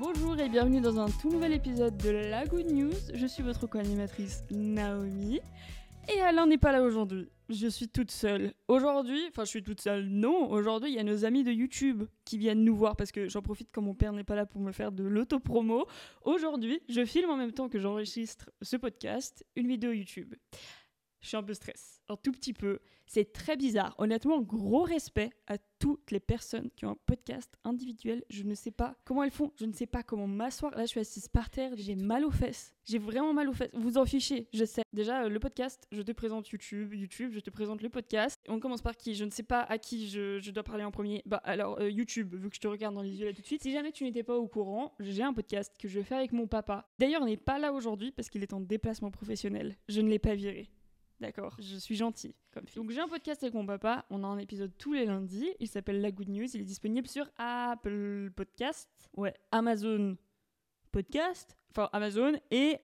Bonjour et bienvenue dans un tout nouvel épisode de La Good News. Je suis votre co-animatrice Naomi. Et Alain n'est pas là aujourd'hui. Je suis toute seule. Aujourd'hui, enfin je suis toute seule, non, aujourd'hui il y a nos amis de YouTube qui viennent nous voir parce que j'en profite quand mon père n'est pas là pour me faire de l'autopromo. Aujourd'hui, je filme en même temps que j'enregistre ce podcast, une vidéo YouTube. Je suis un peu stress, un tout petit peu. C'est très bizarre. Honnêtement, gros respect à toutes les personnes qui ont un podcast individuel. Je ne sais pas comment elles font. Je ne sais pas comment m'asseoir. Là, je suis assise par terre. J'ai mal aux fesses. J'ai vraiment mal aux fesses. Vous en fichez, je sais. Déjà, euh, le podcast, je te présente YouTube. YouTube, je te présente le podcast. On commence par qui? Je ne sais pas à qui je, dois parler en premier. Bah, alors, euh, YouTube, vu que je te regarde dans les yeux là tout de suite. Si jamais tu n'étais pas au courant, j'ai un podcast que je fais avec mon papa. D'ailleurs, il n'est pas là aujourd'hui parce qu'il est en déplacement professionnel. Je ne l'ai pas viré. D'accord, je suis gentil comme fille. Donc j'ai un podcast avec mon papa, on a un épisode tous les lundis, il s'appelle La Good News, il est disponible sur Apple Podcast, ouais, Amazon Podcast, enfin Amazon et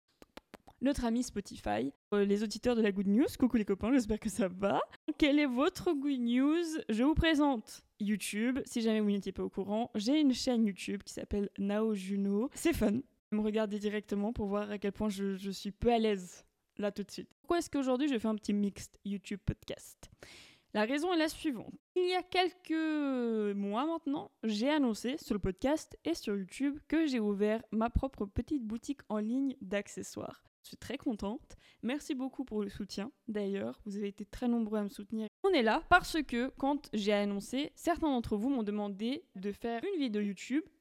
notre ami Spotify. Euh, les auditeurs de la Good News, coucou les copains, j'espère que ça va. Quelle est votre Good News? Je vous présente YouTube, si jamais vous n'étiez pas au courant, j'ai une chaîne YouTube qui s'appelle Nao Juno. C'est fun, me regarder directement pour voir à quel point je, je suis peu à l'aise là tout de suite. Pourquoi est-ce qu'aujourd'hui je fais un petit mixed YouTube podcast? La raison est la suivante. Il y a quelques mois maintenant, j'ai annoncé sur le podcast et sur YouTube que j'ai ouvert ma propre petite boutique en ligne d'accessoires. Je suis très contente. Merci beaucoup pour le soutien. D'ailleurs, vous avez été très nombreux à me soutenir. On est là parce que quand j'ai annoncé, certains d'entre vous m'ont demandé de faire une vidéo YouTube ou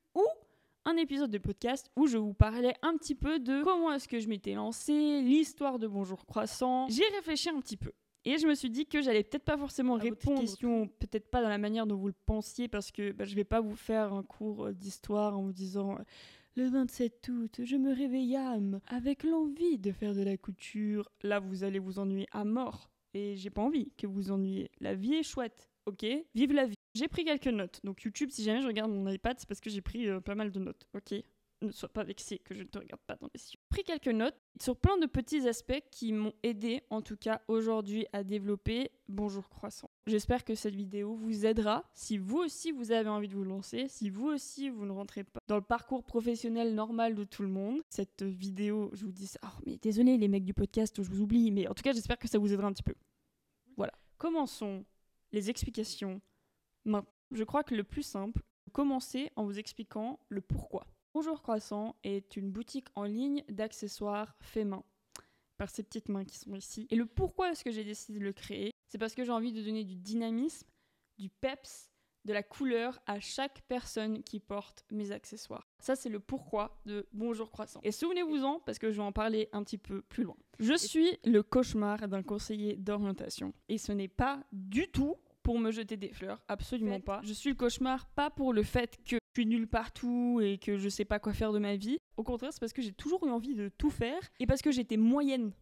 un épisode de podcast où je vous parlais un petit peu de comment est-ce que je m'étais lancée, l'histoire de Bonjour Croissant. J'ai réfléchi un petit peu. Et je me suis dit que j'allais peut-être pas forcément répondre aux questions, peut-être pas dans la manière dont vous le pensiez, parce que bah, je vais pas vous faire un cours euh, d'histoire en vous disant euh, le 27 août, je me réveillame avec l'envie de faire de la couture. Là, vous allez vous ennuyer à mort. Et j'ai pas envie que vous vous ennuyiez. La vie est chouette, ok? Vive la vie. J'ai pris quelques notes. Donc YouTube, si jamais je regarde mon iPad, c'est parce que j'ai pris euh, pas mal de notes. Ok Ne sois pas vexé que je ne te regarde pas dans les yeux. J'ai pris quelques notes sur plein de petits aspects qui m'ont aidé, en tout cas aujourd'hui, à développer Bonjour Croissant. J'espère que cette vidéo vous aidera si vous aussi vous avez envie de vous lancer, si vous aussi vous ne rentrez pas dans le parcours professionnel normal de tout le monde. Cette vidéo, je vous dis ça. Oh, mais désolé les mecs du podcast, je vous oublie, mais en tout cas j'espère que ça vous aidera un petit peu. Voilà. Commençons les explications je crois que le plus simple, commencer en vous expliquant le pourquoi. Bonjour Croissant est une boutique en ligne d'accessoires faits main par ces petites mains qui sont ici. Et le pourquoi est-ce que j'ai décidé de le créer? C'est parce que j'ai envie de donner du dynamisme, du peps, de la couleur à chaque personne qui porte mes accessoires. Ça, c'est le pourquoi de Bonjour Croissant. Et souvenez-vous-en, parce que je vais en parler un petit peu plus loin. Je suis le cauchemar d'un conseiller d'orientation. Et ce n'est pas du tout pour me jeter des fleurs, absolument pas. Je suis le cauchemar pas pour le fait que je suis nulle partout et que je sais pas quoi faire de ma vie. Au contraire, c'est parce que j'ai toujours eu envie de tout faire et parce que j'étais moyenne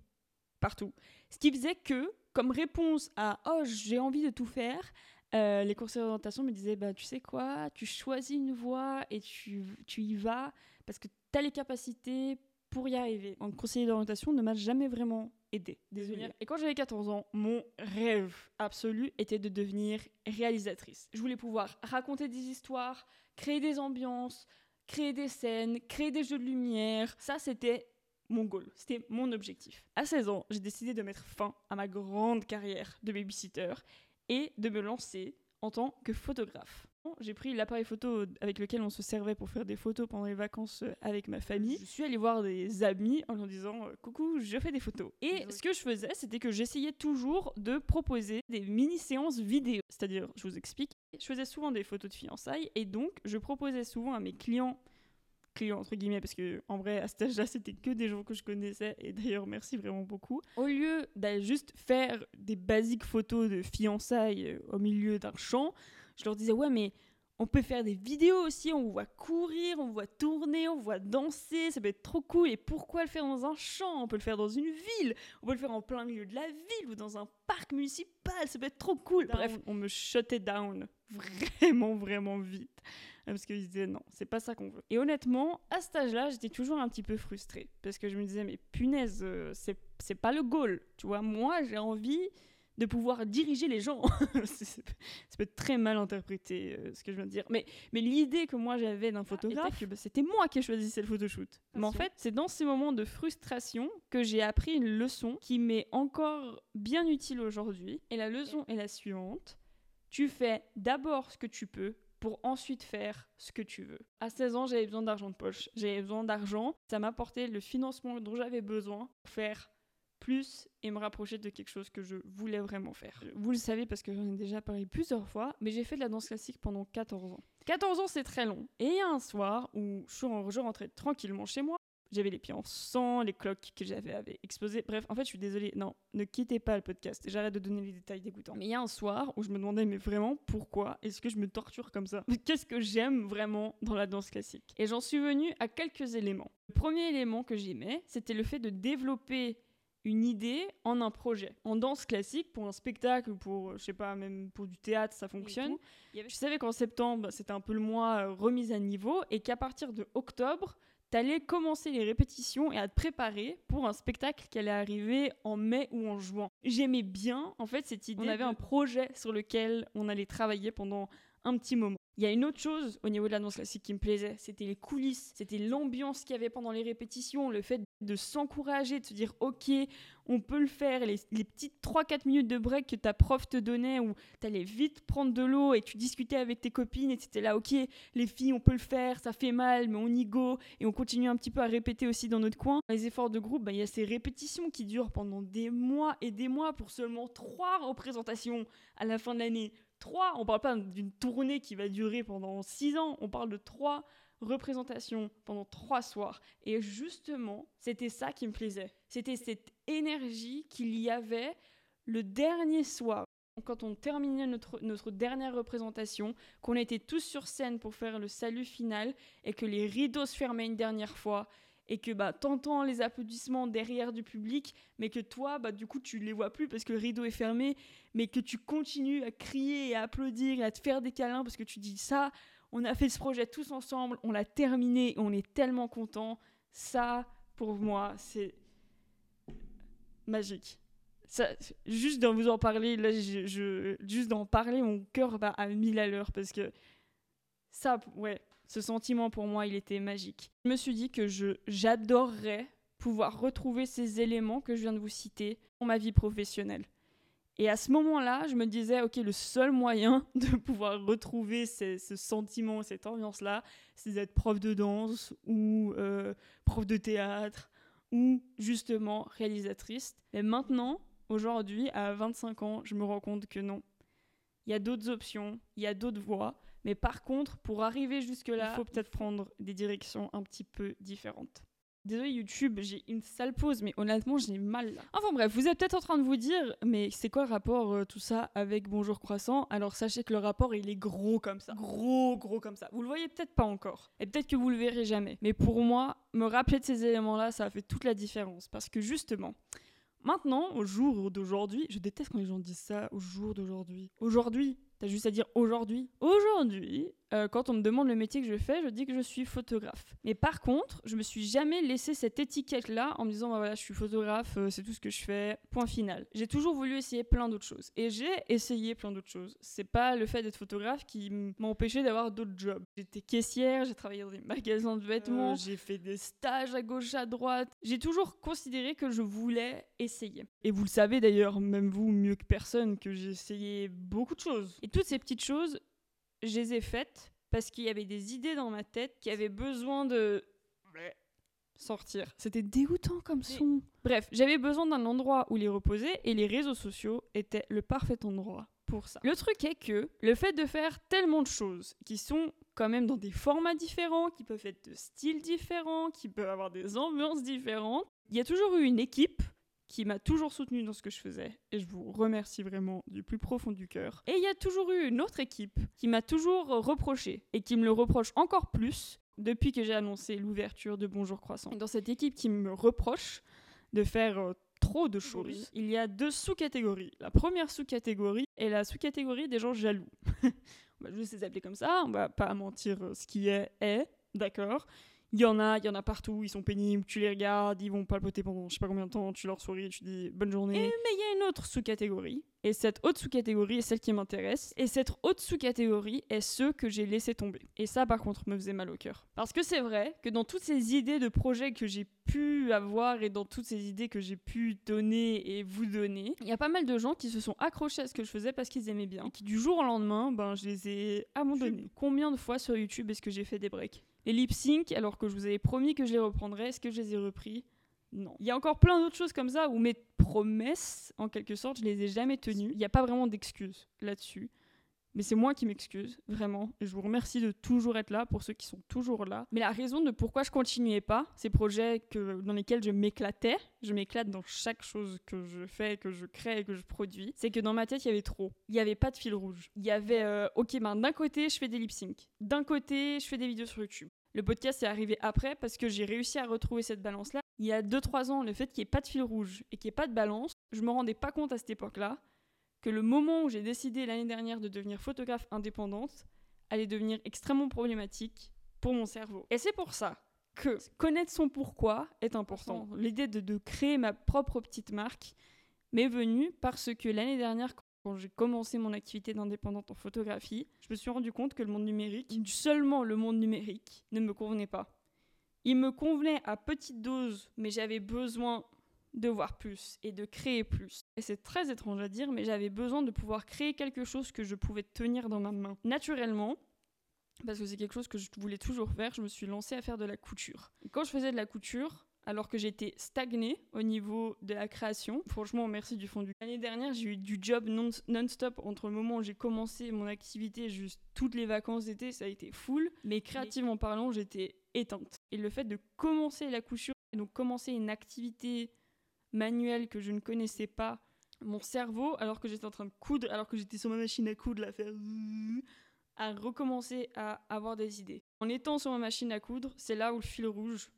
partout. Ce qui faisait que, comme réponse à oh j'ai envie de tout faire, euh, les conseillers d'orientation me disaient bah tu sais quoi, tu choisis une voie et tu, tu y vas parce que tu as les capacités pour y arriver. Un conseiller d'orientation ne m'a jamais vraiment aidé. Désolée. Et quand j'avais 14 ans, mon rêve absolu était de devenir réalisatrice. Je voulais pouvoir raconter des histoires, créer des ambiances, créer des scènes, créer des jeux de lumière. Ça, c'était mon goal, c'était mon objectif. À 16 ans, j'ai décidé de mettre fin à ma grande carrière de babysitter et de me lancer en tant que photographe. J'ai pris l'appareil photo avec lequel on se servait pour faire des photos pendant les vacances euh, avec ma famille. Je suis allée voir des amis en leur disant euh, coucou, je fais des photos. Et ce que je faisais, c'était que j'essayais toujours de proposer des mini-séances vidéo. C'est-à-dire, je vous explique, je faisais souvent des photos de fiançailles et donc je proposais souvent à mes clients clients entre guillemets parce que en vrai à cet âge-là c'était que des gens que je connaissais et d'ailleurs merci vraiment beaucoup au lieu d'aller juste faire des basiques photos de fiançailles euh, au milieu d'un champ je leur disais, ouais, mais on peut faire des vidéos aussi, on voit courir, on voit tourner, on voit danser, ça peut être trop cool. Et pourquoi le faire dans un champ? On peut le faire dans une ville, on peut le faire en plein milieu de la ville ou dans un parc municipal, ça peut être trop cool. Bref, on me shutait down vraiment, vraiment vite. Parce qu'ils disaient non, c'est pas ça qu'on veut. Et honnêtement, à cet âge-là, j'étais toujours un petit peu frustrée. Parce que je me disais, mais punaise, euh, c'est pas le goal. Tu vois, moi, j'ai envie de pouvoir diriger les gens. ça peut être très mal interprété euh, ce que je viens de dire. Mais, mais l'idée que moi j'avais d'un ah, photographe, bah, c'était moi qui choisissais le photoshoot. Mais en fait, c'est dans ces moments de frustration que j'ai appris une leçon qui m'est encore bien utile aujourd'hui. Et la leçon est la suivante. Tu fais d'abord ce que tu peux pour ensuite faire ce que tu veux. À 16 ans, j'avais besoin d'argent de poche. J'avais besoin d'argent. Ça m'apportait le financement dont j'avais besoin pour faire plus et me rapprocher de quelque chose que je voulais vraiment faire. Vous le savez parce que j'en ai déjà parlé plusieurs fois, mais j'ai fait de la danse classique pendant 14 ans. 14 ans, c'est très long. Et il y a un soir où je rentrais tranquillement chez moi, j'avais les pieds en sang, les cloques que j'avais avaient explosé. Bref, en fait, je suis désolée. Non, ne quittez pas le podcast. J'arrête de donner les détails dégoûtants. Mais il y a un soir où je me demandais, mais vraiment, pourquoi est-ce que je me torture comme ça? Qu'est-ce que j'aime vraiment dans la danse classique? Et j'en suis venue à quelques éléments. Le premier élément que j'aimais, c'était le fait de développer une idée en un projet. En danse classique, pour un spectacle, pour, je sais pas, même pour du théâtre, ça fonctionne. Je savais qu'en septembre, c'était un peu le mois euh, remise à niveau et qu'à partir de octobre, t'allais commencer les répétitions et à te préparer pour un spectacle qui allait arriver en mai ou en juin. J'aimais bien, en fait, cette idée. On avait un projet sur lequel on allait travailler pendant un petit moment. Il y a une autre chose au niveau de l'annonce classique qui me plaisait, c'était les coulisses, c'était l'ambiance qu'il y avait pendant les répétitions, le fait de s'encourager, de se dire ok, on peut le faire, les, petites 3-4 minutes de break que ta prof te donnait où t'allais vite prendre de l'eau et tu discutais avec tes copines et c'était là ok, les filles on peut le faire, ça fait mal mais on y go et on continue un petit peu à répéter aussi dans notre coin. Les efforts de groupe, ben, il y a ces répétitions qui durent pendant des mois et des mois pour seulement 3 représentations à la fin de l'année. 3, on parle pas d'une tournée qui va durer pendant 6 ans, on parle de 3 représentation pendant trois soirs. Et justement, c'était ça qui me plaisait. C'était cette énergie qu'il y avait le dernier soir. Quand on terminait notre, notre dernière représentation, qu'on était tous sur scène pour faire le salut final et que les rideaux se fermaient une dernière fois et que bah, t'entends les applaudissements derrière du public, mais que toi, bah, du coup, tu ne les vois plus parce que le rideau est fermé, mais que tu continues à crier et à applaudir et à te faire des câlins parce que tu dis ça, on a fait ce projet tous ensemble on l'a terminé on est tellement content ça pour moi c'est magique ça, juste d'en vous en parler là je, juste d'en parler mon cœur va à mille à l'heure parce que ça ouais ce sentiment pour moi, il était magique. Je me suis dit que je j'adorerais pouvoir retrouver ces éléments que je viens de vous citer dans ma vie professionnelle. Et à ce moment-là, je me disais, ok, le seul moyen de pouvoir retrouver ce sentiment, cette ambiance-là, c'est d'être prof de danse ou euh, prof de théâtre ou justement réalisatrice. Mais maintenant, aujourd'hui, à 25 ans, je me rends compte que non. Il y a d'autres options, il y a d'autres voies. Mais par contre, pour arriver jusque-là, il faut peut-être prendre des directions un petit peu différentes. Désolé YouTube, j'ai une sale pause, mais honnêtement, j'ai mal là. Enfin bref, vous êtes peut-être en train de vous dire, mais c'est quoi le rapport euh, tout ça avec Bonjour Croissant? Alors sachez que le rapport, il est gros comme ça. Gros, gros comme ça. Vous le voyez peut-être pas encore. Et peut-être que vous le verrez jamais. Mais pour moi, me rappeler de ces éléments-là, ça a fait toute la différence. Parce que justement, maintenant, au jour d'aujourd'hui, je déteste quand les gens disent ça, au jour d'aujourd'hui. Aujourd'hui, T'as juste à dire aujourd'hui. Aujourd'hui, euh, quand on me demande le métier que je fais, je dis que je suis photographe. Mais par contre, je me suis jamais laissé cette étiquette-là en me disant, bah voilà, je suis photographe, euh, c'est tout ce que je fais, point final. J'ai toujours voulu essayer plein d'autres choses. Et j'ai essayé plein d'autres choses. C'est pas le fait d'être photographe qui m'a empêché d'avoir d'autres jobs. J'étais caissière, j'ai travaillé dans des magasins de vêtements, euh, j'ai fait des stages à gauche, à droite. J'ai toujours considéré que je voulais essayer. Et vous le savez d'ailleurs, même vous mieux que personne, que j'ai essayé beaucoup de choses. Et toutes ces petites choses, je les ai faites parce qu'il y avait des idées dans ma tête qui avaient besoin de sortir. C'était dégoûtant comme son. Bref, j'avais besoin d'un endroit où les reposer et les réseaux sociaux étaient le parfait endroit pour ça. Le truc est que le fait de faire tellement de choses qui sont quand même dans des formats différents, qui peuvent être de styles différents, qui peuvent avoir des ambiances différentes, il y a toujours eu une équipe qui m'a toujours soutenu dans ce que je faisais, et je vous remercie vraiment du plus profond du cœur. Et il y a toujours eu une autre équipe qui m'a toujours reproché, et qui me le reproche encore plus depuis que j'ai annoncé l'ouverture de Bonjour Croissant. Dans cette équipe qui me reproche de faire euh, trop de choses, il y a deux sous-catégories. La première sous-catégorie est la sous-catégorie des gens jaloux. on va juste les appeler comme ça, on va pas mentir, euh, ce qui est est, d'accord Il y en a, il y en a partout, ils sont pénibles, tu les regardes, ils vont palpoter pendant je sais pas combien de temps, tu leur souris, tu dis bonne journée. mais il y a une autre sous-catégorie, et cette autre sous-catégorie est celle qui m'intéresse, et cette autre sous-catégorie est ceux que j'ai laissé tomber. Et ça, par contre, me faisait mal au cœur. Parce que c'est vrai que dans toutes ces idées de projets que j'ai pu avoir et dans toutes ces idées que j'ai pu donner et vous donner, il y a pas mal de gens qui se sont accrochés à ce que je faisais parce qu'ils aimaient bien, et qui du jour au lendemain, ben, je les ai abandonnés. Combien de fois sur YouTube est-ce que j'ai fait des breaks? Les lip sync, alors que je vous avais promis que je les reprendrais, est-ce que je les ai repris? Non. Il y a encore plein d'autres choses comme ça où mes promesses, en quelque sorte, je les ai jamais tenues. Il n'y a pas vraiment d'excuses là-dessus. Mais c'est moi qui m'excuse, vraiment. Et je vous remercie de toujours être là pour ceux qui sont toujours là. Mais la raison de pourquoi je continuais pas ces projets que, dans lesquels je m'éclatais, je m'éclate dans chaque chose que je fais, que je crée que je produis, c'est que dans ma tête, il y avait trop. Il n'y avait pas de fil rouge. Il y avait, euh, ok, ben, d'un côté, je fais des lip sync. D'un côté, je fais des vidéos sur YouTube. Le podcast est arrivé après parce que j'ai réussi à retrouver cette balance-là. Il y a 2-3 ans, le fait qu'il n'y ait pas de fil rouge et qu'il n'y ait pas de balance, je me rendais pas compte à cette époque-là que le moment où j'ai décidé l'année dernière de devenir photographe indépendante allait devenir extrêmement problématique pour mon cerveau. Et c'est pour ça que connaître son pourquoi est important. L'idée de, de, créer ma propre petite marque m'est venue parce que l'année dernière, quand j'ai commencé mon activité d'indépendante en photographie, je me suis rendu compte que le monde numérique, seulement le monde numérique, ne me convenait pas. Il me convenait à petite dose, mais j'avais besoin de voir plus et de créer plus. Et c'est très étrange à dire, mais j'avais besoin de pouvoir créer quelque chose que je pouvais tenir dans ma main. Naturellement, parce que c'est quelque chose que je voulais toujours faire, je me suis lancée à faire de la couture. Quand je faisais de la couture, alors que j'étais stagnée au niveau de la création. Franchement, merci du fond du L'année dernière, j'ai eu du job non-stop entre le moment où j'ai commencé mon activité, juste toutes les vacances d'été, ça a été full. Mais créativement parlant, j'étais éteinte. Et le fait de commencer la couture, et donc commencer une activité manuelle que je ne connaissais pas, mon cerveau, alors que j'étais en train de coudre, alors que j'étais sur ma machine à coudre, la faire a recommencé à avoir des idées. En étant sur ma machine à coudre, c'est là où le fil rouge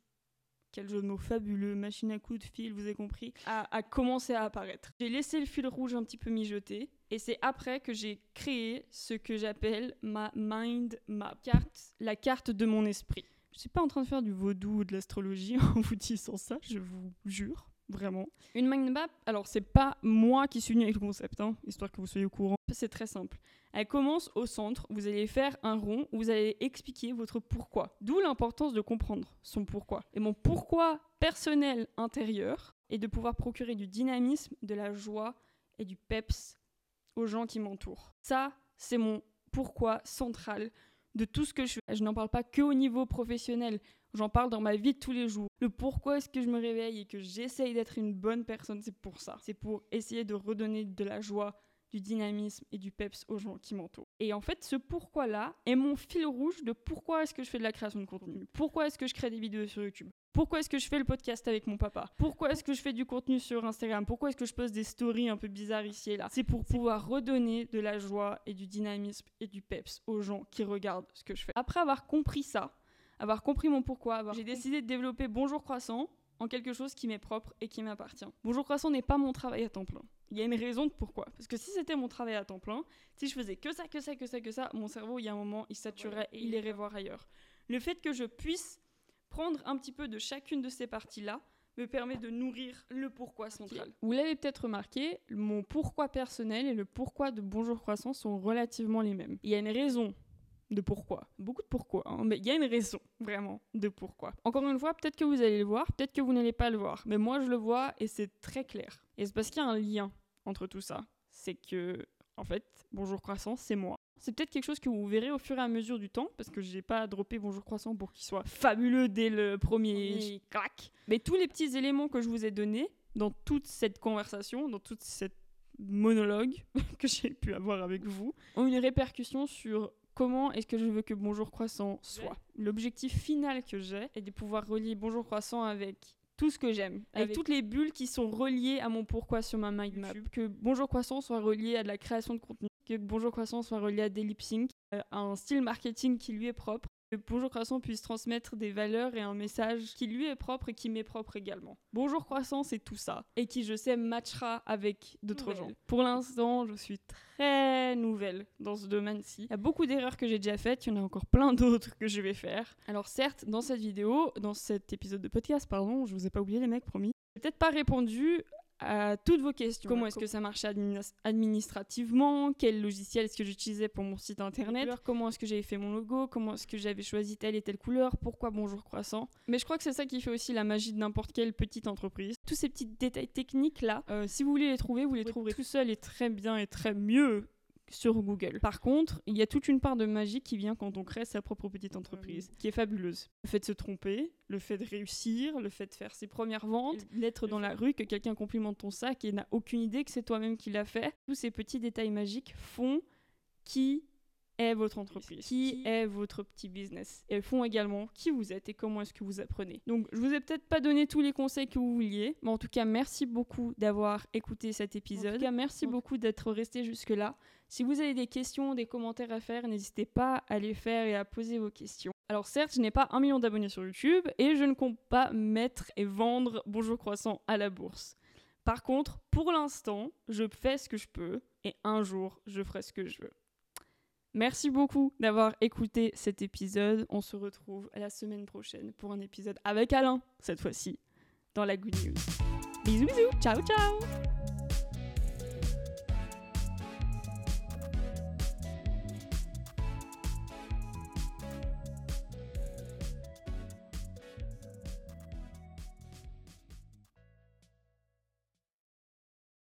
quel jeu de mots fabuleux, machine à coups de fil, vous avez compris, a, commencé à apparaître. J'ai laissé le fil rouge un petit peu mijoter, et c'est après que j'ai créé ce que j'appelle ma mind map, carte, la carte de mon esprit. Je suis pas en train de faire du vaudou ou de l'astrologie en vous disant ça, je vous jure vraiment. Une mind map, alors c'est pas moi qui suis venu avec le concept, hein, histoire que vous soyez au courant. C'est très simple. Elle commence au centre, vous allez faire un rond où vous allez expliquer votre pourquoi. D'où l'importance de comprendre son pourquoi. Et mon pourquoi personnel intérieur est de pouvoir procurer du dynamisme, de la joie et du peps aux gens qui m'entourent. Ça, c'est mon pourquoi central de tout ce que je fais. Je n'en parle pas que au niveau professionnel. J'en parle dans ma vie de tous les jours. Le pourquoi est-ce que je me réveille et que j'essaye d'être une bonne personne, c'est pour ça. C'est pour essayer de redonner de la joie, du dynamisme et du peps aux gens qui m'entourent. Et en fait, ce pourquoi-là est mon fil rouge de pourquoi est-ce que je fais de la création de contenu. Pourquoi est-ce que je crée des vidéos sur YouTube? Pourquoi est-ce que je fais le podcast avec mon papa? Pourquoi est-ce que je fais du contenu sur Instagram? Pourquoi est-ce que je poste des stories un peu bizarres ici et là? C'est pour pouvoir redonner de la joie et du dynamisme et du peps aux gens qui regardent ce que je fais. Après avoir compris ça, avoir compris mon pourquoi, j'ai décidé de développer Bonjour Croissant en quelque chose qui m'est propre et qui m'appartient. Bonjour Croissant n'est pas mon travail à temps plein. Il y a une raison de pourquoi. Parce que si c'était mon travail à temps plein, si je faisais que ça, que ça, que ça, que ça, mon cerveau, il y a un moment, il saturait et il irait voir ailleurs. Le fait que je puisse prendre un petit peu de chacune de ces parties-là me permet de nourrir le pourquoi central. Vous l'avez peut-être remarqué, mon pourquoi personnel et le pourquoi de Bonjour Croissant sont relativement les mêmes. Il y a une raison de pourquoi. Beaucoup de pourquoi, hein, mais il y a une raison, vraiment, de pourquoi. Encore une fois, peut-être que vous allez le voir, peut-être que vous n'allez pas le voir, mais moi je le vois et c'est très clair. Et c'est parce qu'il y a un lien entre tout ça. C'est que, en fait, Bonjour Croissant, c'est moi. C'est peut-être quelque chose que vous verrez au fur et à mesure du temps, parce que j'ai pas droppé Bonjour Croissant pour qu'il soit fabuleux dès le premier clac. Mais tous les petits éléments que je vous ai donnés dans toute cette conversation, dans toute cette monologue que j'ai pu avoir avec vous, ont une répercussion sur comment est-ce que je veux que Bonjour Croissant soit. L'objectif final que j'ai est de pouvoir relier Bonjour Croissant avec tout ce que j'aime, avec, toutes les bulles qui sont reliées à mon pourquoi sur ma mind map. Que Bonjour Croissant soit relié à de la création de contenu, que Bonjour Croissant soit relié à des lip sync, euh, à un style marketing qui lui est propre, Bonjour Croissant puisse transmettre des valeurs et un message qui lui est propre et qui m'est propre également. Bonjour Croissant, c'est tout ça. Et qui, je sais, matchera avec d'autres gens. Pour l'instant, je suis très nouvelle dans ce domaine-ci. Il y a beaucoup d'erreurs que j'ai déjà faites, il y en a encore plein d'autres que je vais faire. Alors certes, dans cette vidéo, dans cet épisode de podcast, pardon, je vous ai pas oublié les mecs, promis. J'ai peut-être pas répondu à toutes vos questions. Comment est-ce que ça marchait administrativement? Quel logiciel est-ce que j'utilisais pour mon site internet? Comment est-ce que j'avais fait mon logo? Comment est-ce que j'avais choisi telle et telle couleur? Pourquoi Bonjour Croissant? Mais je crois que c'est ça qui fait aussi la magie de n'importe quelle petite entreprise. Tous ces petits détails techniques là, euh, si vous voulez les trouver, vous les trouverez tout seul et très bien et très mieux sur Google. Par contre, il y a toute une part de magie qui vient quand on crée sa propre petite entreprise, qui est fabuleuse. Le fait de se tromper, le fait de réussir, le fait de faire ses premières ventes, d'être dans la rue, que quelqu'un complimente ton sac et n'a aucune idée que c'est toi-même qui l'a fait. Tous ces petits détails magiques font qui est votre entreprise, qui est votre petit business. Elles font également qui vous êtes et comment est-ce que vous apprenez. Donc, je vous ai peut-être pas donné tous les conseils que vous vouliez, mais en tout cas, merci beaucoup d'avoir écouté cet épisode. En tout cas, merci beaucoup d'être resté jusque-là. Si vous avez des questions, des commentaires à faire, n'hésitez pas à les faire et à poser vos questions. Alors certes, je n'ai pas un million d'abonnés sur YouTube et je ne compte pas mettre et vendre Bonjour Croissant à la bourse. Par contre, pour l'instant, je fais ce que je peux et un jour, je ferai ce que je veux. Merci beaucoup d'avoir écouté cet épisode. On se retrouve la semaine prochaine pour un épisode avec Alain, cette fois-ci, dans la Good News. Bisous bisous, ciao ciao